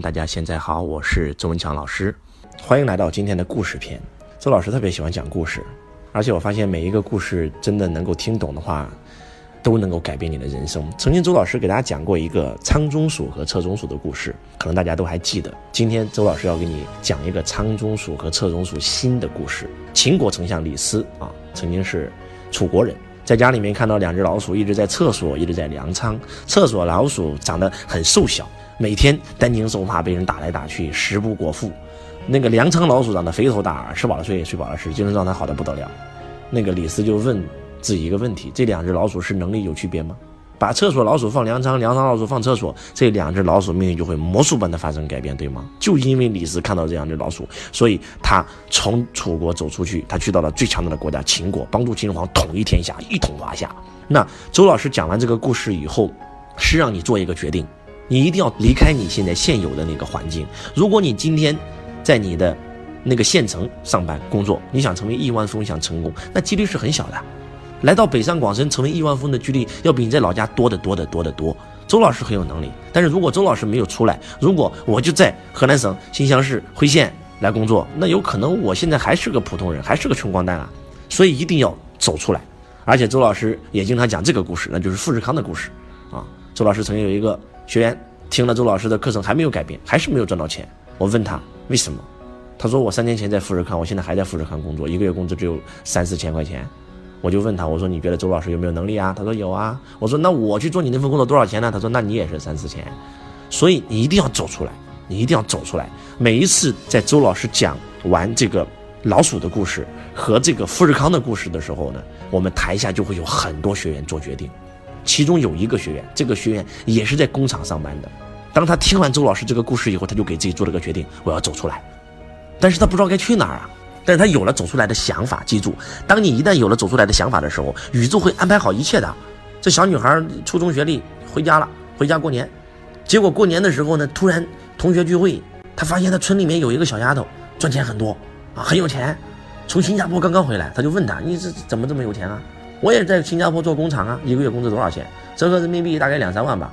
大家现在好，我是周文强老师，欢迎来到今天的故事篇。周老师特别喜欢讲故事，而且我发现每一个故事真的能够听懂的话，都能够改变你的人生。曾经周老师给大家讲过一个仓中鼠和侧中鼠的故事，可能大家都还记得。今天周老师要给你讲一个仓中鼠和侧中鼠新的故事。秦国丞相李斯啊，曾经是楚国人，在家里面看到两只老鼠一直在厕所，一直在粮仓。厕所老鼠长得很瘦小。每天担惊受怕，被人打来打去，食不果腹。那个粮仓老鼠长得肥头大耳，吃饱了睡，睡饱了吃，精神状态好的不得了。那个李斯就问自己一个问题：这两只老鼠是能力有区别吗？把厕所老鼠放粮仓，粮仓老鼠放厕所，这两只老鼠命运就会魔术般的发生改变，对吗？就因为李斯看到这两只老鼠，所以他从楚国走出去，他去到了最强大的国家秦国，帮助秦始皇统一天下，一统华夏。那周老师讲完这个故事以后，是让你做一个决定。你一定要离开你现在现有的那个环境。如果你今天在你的那个县城上班工作，你想成为亿万富翁，想成功，那几率是很小的。来到北上广深成为亿万富翁的几率，要比你在老家多得多得多得多。周老师很有能力，但是如果周老师没有出来，如果我就在河南省新乡市辉县来工作，那有可能我现在还是个普通人，还是个穷光蛋啊。所以一定要走出来。而且周老师也经常讲这个故事，那就是富士康的故事啊。周老师曾经有一个。学员听了周老师的课程还没有改变，还是没有赚到钱。我问他为什么，他说我三年前在富士康，我现在还在富士康工作，一个月工资只有三四千块钱。我就问他，我说你觉得周老师有没有能力啊？他说有啊。我说那我去做你那份工作多少钱呢？他说那你也是三四千。所以你一定要走出来，你一定要走出来。每一次在周老师讲完这个老鼠的故事和这个富士康的故事的时候呢，我们台下就会有很多学员做决定。其中有一个学员，这个学员也是在工厂上班的。当他听完周老师这个故事以后，他就给自己做了个决定：我要走出来。但是他不知道该去哪儿啊。但是他有了走出来的想法。记住，当你一旦有了走出来的想法的时候，宇宙会安排好一切的。这小女孩初中学历，回家了，回家过年。结果过年的时候呢，突然同学聚会，她发现她村里面有一个小丫头，赚钱很多啊，很有钱。从新加坡刚刚回来，他就问她：“你这怎么这么有钱啊？”我也是在新加坡做工厂啊，一个月工资多少钱？折合人民币大概两三万吧。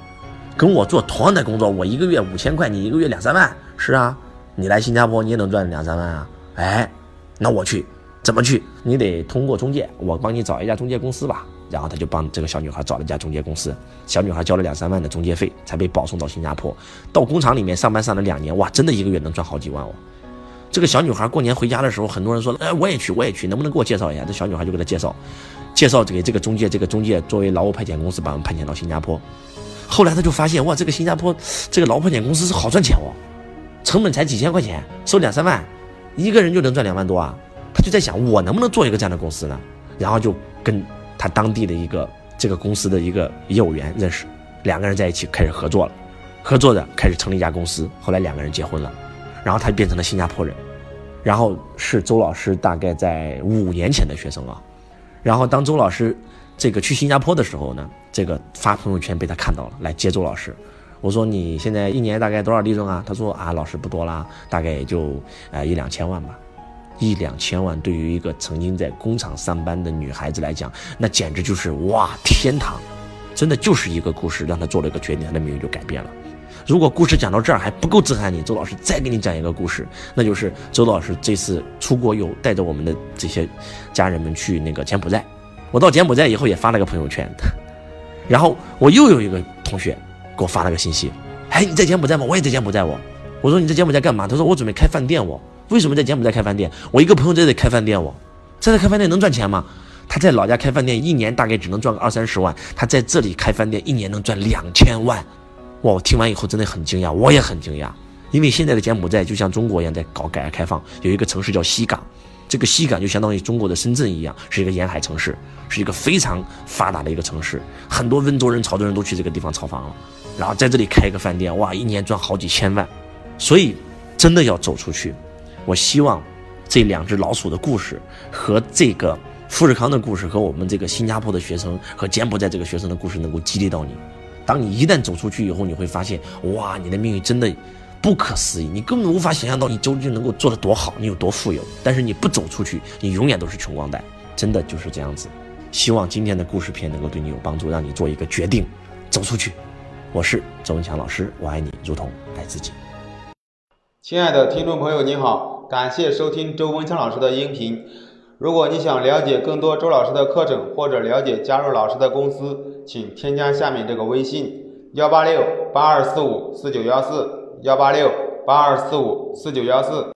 跟我做同样的工作，我一个月五千块，你一个月两三万。是啊，你来新加坡你也能赚两三万啊。哎，那我去，怎么去？你得通过中介，我帮你找一家中介公司吧。然后他就帮这个小女孩找了一家中介公司，小女孩交了两三万的中介费，才被保送到新加坡。到工厂里面上班上了两年，哇，真的一个月能赚好几万哦。这个小女孩过年回家的时候，很多人说，哎，我也去，我也去，能不能给我介绍一下？这小女孩就给她介绍。介绍给这个中介，这个中介作为劳务派遣公司把我们派遣到新加坡。后来他就发现，哇，这个新加坡这个劳务派遣公司是好赚钱哦，成本才几千块钱，收两三万，一个人就能赚两万多啊。他就在想，我能不能做一个这样的公司呢？然后就跟他当地的一个这个公司的一个业务员认识，两个人在一起开始合作了，合作着开始成立一家公司。后来两个人结婚了，然后他就变成了新加坡人，然后是周老师大概在五年前的学生啊。然后当周老师这个去新加坡的时候呢，这个发朋友圈被他看到了，来接周老师。我说你现在一年大概多少利润啊？他说啊，老师不多啦，大概也就呃一两千万吧。一两千万对于一个曾经在工厂上班的女孩子来讲，那简直就是哇天堂！真的就是一个故事，让她做了一个决定，她的命运就改变了。如果故事讲到这儿还不够震撼你，周老师再给你讲一个故事，那就是周老师这次出国游，带着我们的这些家人们去那个柬埔寨。我到柬埔寨以后也发了个朋友圈，然后我又有一个同学给我发了个信息，哎，你在柬埔寨吗？我也在柬埔寨。我我说你在柬埔寨干嘛？他说我准备开饭店。我为什么在柬埔寨开饭店？我一个朋友在这里开饭店。我在这开饭店能赚钱吗？他在老家开饭店，一年大概只能赚个二三十万。他在这里开饭店，一年能赚两千万。哇！我听完以后真的很惊讶，我也很惊讶，因为现在的柬埔寨就像中国一样在搞改革开放，有一个城市叫西港，这个西港就相当于中国的深圳一样，是一个沿海城市，是一个非常发达的一个城市，很多温州人、潮州人都去这个地方炒房了，然后在这里开一个饭店，哇，一年赚好几千万，所以真的要走出去。我希望这两只老鼠的故事和这个富士康的故事和我们这个新加坡的学生和柬埔寨这个学生的故事能够激励到你。当你一旦走出去以后，你会发现，哇，你的命运真的不可思议，你根本无法想象到你究竟能够做得多好，你有多富有。但是你不走出去，你永远都是穷光蛋，真的就是这样子。希望今天的故事片能够对你有帮助，让你做一个决定，走出去。我是周文强老师，我爱你如同爱自己。亲爱的听众朋友，您好，感谢收听周文强老师的音频。如果你想了解更多周老师的课程，或者了解加入老师的公司，请添加下面这个微信：幺八六八二四五四九幺四，幺八六八二四五四九幺四。